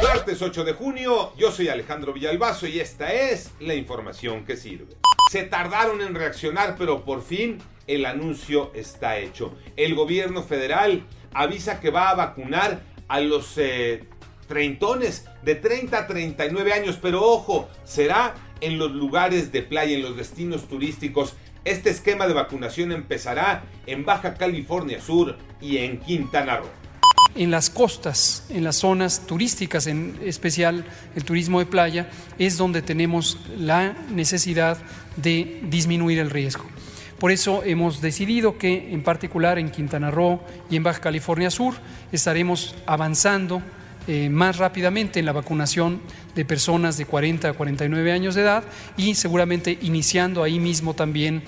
Martes 8 de junio, yo soy Alejandro Villalbazo y esta es la información que sirve. Se tardaron en reaccionar, pero por fin el anuncio está hecho. El gobierno federal avisa que va a vacunar a los eh, treintones de 30 a 39 años, pero ojo, será en los lugares de playa, en los destinos turísticos. Este esquema de vacunación empezará en Baja California Sur y en Quintana Roo. En las costas, en las zonas turísticas, en especial el turismo de playa, es donde tenemos la necesidad de disminuir el riesgo. Por eso hemos decidido que en particular en Quintana Roo y en Baja California Sur estaremos avanzando eh, más rápidamente en la vacunación de personas de 40 a 49 años de edad y seguramente iniciando ahí mismo también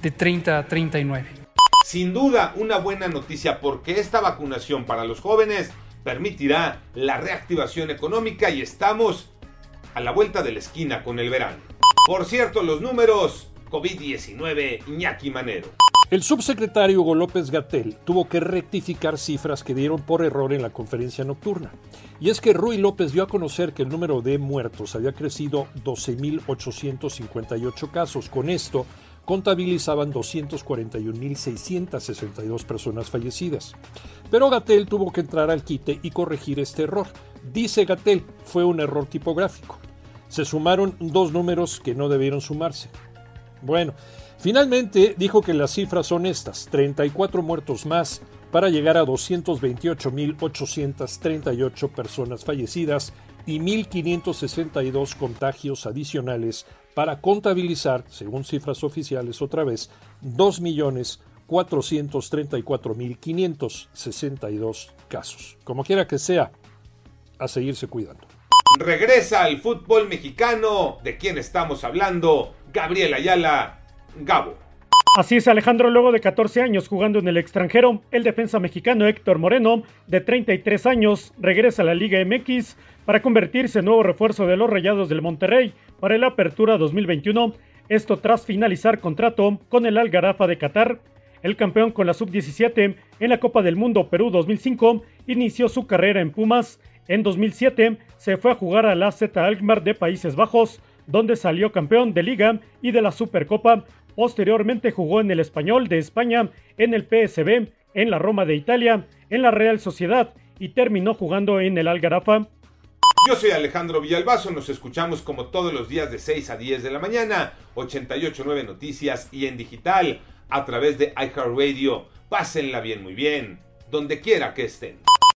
de 30 a 39. Sin duda, una buena noticia porque esta vacunación para los jóvenes permitirá la reactivación económica y estamos a la vuelta de la esquina con el verano. Por cierto, los números COVID-19 Iñaki Manero. El subsecretario Hugo López Gatel tuvo que rectificar cifras que dieron por error en la conferencia nocturna. Y es que Rui López dio a conocer que el número de muertos había crecido 12.858 casos. Con esto, contabilizaban 241.662 personas fallecidas. Pero Gatel tuvo que entrar al quite y corregir este error. Dice Gatel, fue un error tipográfico. Se sumaron dos números que no debieron sumarse. Bueno, finalmente dijo que las cifras son estas, 34 muertos más para llegar a 228.838 personas fallecidas y 1.562 contagios adicionales para contabilizar, según cifras oficiales otra vez, 2.434.562 casos. Como quiera que sea, a seguirse cuidando. Regresa al fútbol mexicano. ¿De quién estamos hablando? Gabriel Ayala, Gabo. Así es, Alejandro, luego de 14 años jugando en el extranjero, el defensa mexicano Héctor Moreno, de 33 años, regresa a la Liga MX para convertirse en nuevo refuerzo de los Rayados del Monterrey para la Apertura 2021, esto tras finalizar contrato con el Algarafa de Qatar. El campeón con la sub-17 en la Copa del Mundo Perú 2005 inició su carrera en Pumas. En 2007 se fue a jugar a la Z Alkmaar de Países Bajos, donde salió campeón de Liga y de la Supercopa. Posteriormente jugó en el Español de España, en el PSB, en la Roma de Italia, en la Real Sociedad y terminó jugando en el Algarafa. Yo soy Alejandro Villalbazo, nos escuchamos como todos los días de 6 a 10 de la mañana, 889 Noticias y en digital a través de iHeartRadio. Pásenla bien, muy bien, donde quiera que estén.